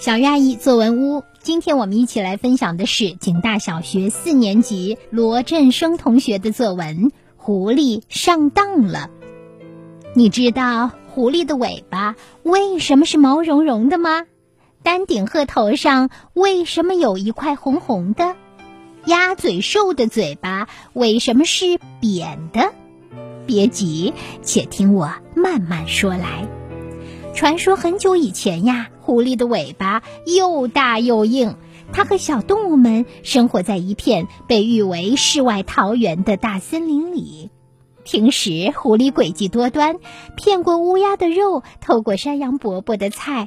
小鱼阿姨作文屋，今天我们一起来分享的是景大小学四年级罗振生同学的作文《狐狸上当了》。你知道狐狸的尾巴为什么是毛茸茸的吗？丹顶鹤头上为什么有一块红红的？鸭嘴兽的嘴巴为什么是扁的？别急，且听我慢慢说来。传说很久以前呀，狐狸的尾巴又大又硬。它和小动物们生活在一片被誉为世外桃源的大森林里。平时，狐狸诡计多端，骗过乌鸦的肉，偷过山羊伯伯的菜。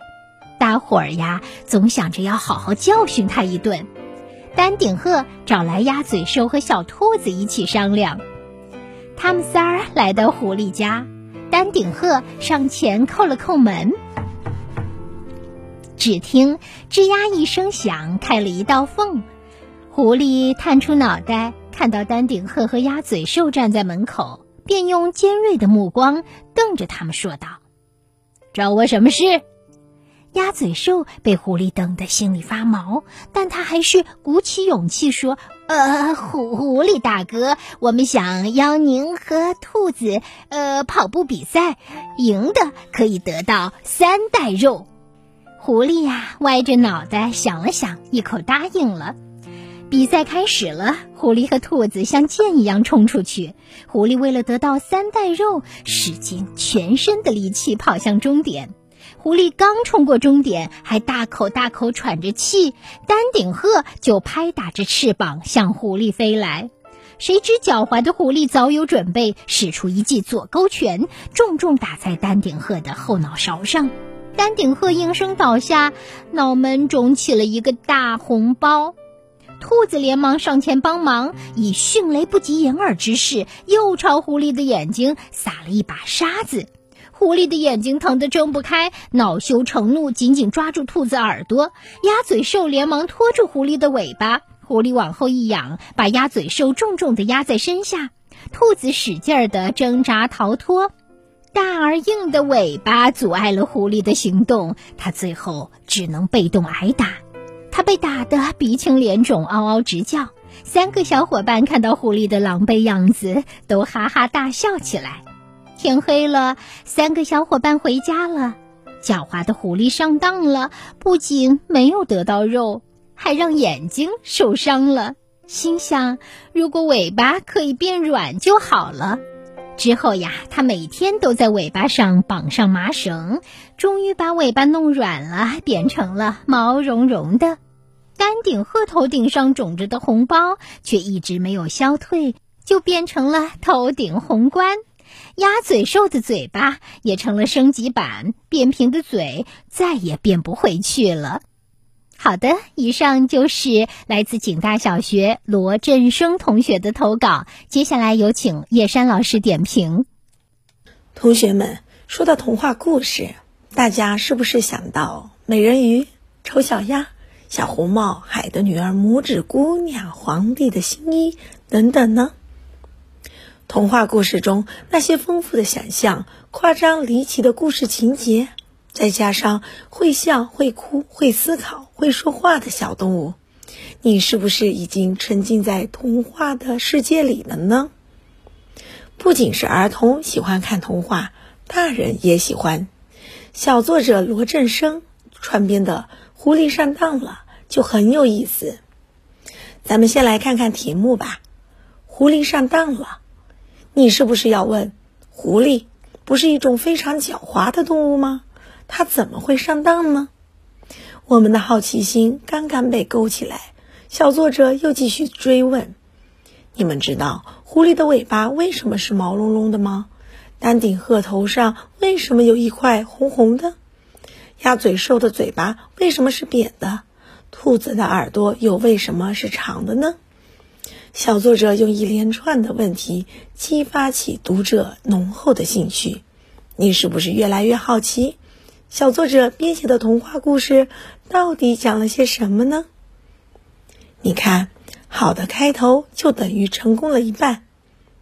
大伙儿呀，总想着要好好教训它一顿。丹顶鹤找来鸭嘴兽和小兔子一起商量。他们仨儿来到狐狸家。丹顶鹤上前叩了叩门，只听吱呀一声响，开了一道缝。狐狸探出脑袋，看到丹顶鹤和鸭嘴兽站在门口，便用尖锐的目光瞪着他们，说道：“找我什么事？”鸭嘴兽被狐狸瞪得心里发毛，但他还是鼓起勇气说：“呃，狐狐狸大哥，我们想邀您和兔子呃跑步比赛，赢的可以得到三袋肉。”狐狸呀，歪着脑袋想了想，一口答应了。比赛开始了，狐狸和兔子像箭一样冲出去。狐狸为了得到三袋肉，使尽全身的力气跑向终点。狐狸刚冲过终点，还大口大口喘着气，丹顶鹤就拍打着翅膀向狐狸飞来。谁知狡猾的狐狸早有准备，使出一记左勾拳，重重打在丹顶鹤的后脑勺上。丹顶鹤应声倒下，脑门肿起了一个大红包。兔子连忙上前帮忙，以迅雷不及掩耳之势，又朝狐狸的眼睛撒了一把沙子。狐狸的眼睛疼得睁不开，恼羞成怒，紧紧抓住兔子耳朵。鸭嘴兽连忙拖住狐狸的尾巴，狐狸往后一仰，把鸭嘴兽重重地压在身下。兔子使劲儿地挣扎逃脱，大而硬的尾巴阻碍了狐狸的行动，它最后只能被动挨打。它被打得鼻青脸肿，嗷嗷直叫。三个小伙伴看到狐狸的狼狈样子，都哈哈大笑起来。天黑了，三个小伙伴回家了。狡猾的狐狸上当了，不仅没有得到肉，还让眼睛受伤了。心想，如果尾巴可以变软就好了。之后呀，他每天都在尾巴上绑上麻绳，终于把尾巴弄软了，变成了毛茸茸的。丹顶鹤头顶上肿着的红包却一直没有消退，就变成了头顶红冠。鸭嘴兽的嘴巴也成了升级版，扁平的嘴再也变不回去了。好的，以上就是来自景大小学罗振生同学的投稿。接下来有请叶山老师点评。同学们，说到童话故事，大家是不是想到美人鱼、丑小鸭、小红帽、海的女儿、拇指姑娘、皇帝的新衣等等呢？童话故事中那些丰富的想象、夸张离奇的故事情节，再加上会笑、会哭、会思考、会说话的小动物，你是不是已经沉浸在童话的世界里了呢？不仅是儿童喜欢看童话，大人也喜欢。小作者罗振生创编的《狐狸上当了》就很有意思。咱们先来看看题目吧，《狐狸上当了》。你是不是要问，狐狸不是一种非常狡猾的动物吗？它怎么会上当呢？我们的好奇心刚刚被勾起来，小作者又继续追问：你们知道狐狸的尾巴为什么是毛茸茸的吗？丹顶鹤头上为什么有一块红红的？鸭嘴兽的嘴巴为什么是扁的？兔子的耳朵又为什么是长的呢？小作者用一连串的问题激发起读者浓厚的兴趣，你是不是越来越好奇？小作者编写的童话故事到底讲了些什么呢？你看，好的开头就等于成功了一半。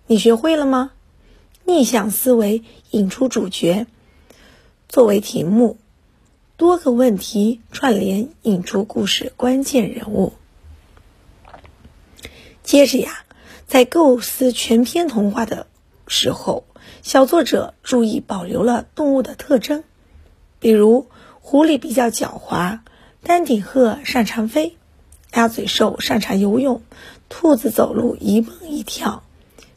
你学会了吗？逆向思维引出主角，作为题目，多个问题串联，引出故事关键人物。接着呀，在构思全篇童话的时候，小作者注意保留了动物的特征，比如狐狸比较狡猾，丹顶鹤擅长飞，鸭嘴兽擅长游泳，兔子走路一蹦一跳。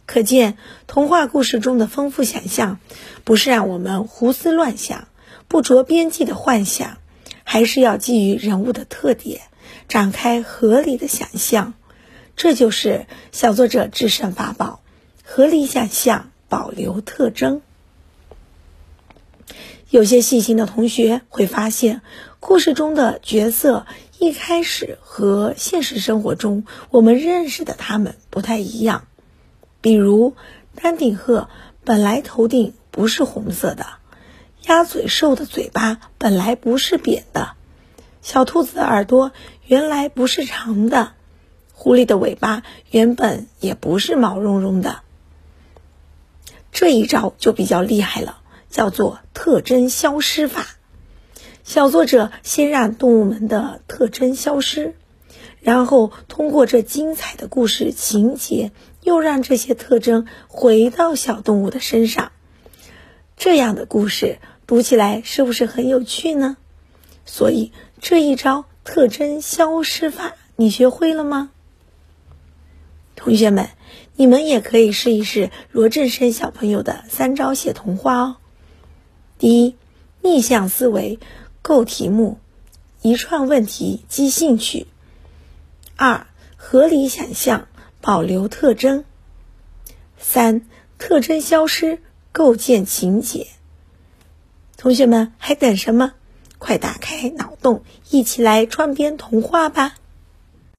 可见，童话故事中的丰富想象，不是让我们胡思乱想、不着边际的幻想，还是要基于人物的特点，展开合理的想象。这就是小作者制胜法宝：合理想象，保留特征。有些细心的同学会发现，故事中的角色一开始和现实生活中我们认识的他们不太一样。比如，丹顶鹤本来头顶不是红色的，鸭嘴兽的嘴巴本来不是扁的，小兔子的耳朵原来不是长的，狐狸的尾巴原本也不是毛茸茸的。这一招就比较厉害了，叫做特征消失法。小作者先让动物们的特征消失。然后通过这精彩的故事情节，又让这些特征回到小动物的身上。这样的故事读起来是不是很有趣呢？所以这一招特征消失法，你学会了吗？同学们，你们也可以试一试罗振生小朋友的三招写童话哦。第一，逆向思维，构题目，一串问题激兴趣。二、合理想象，保留特征；三、特征消失，构建情节。同学们还等什么？快打开脑洞，一起来创编童话吧！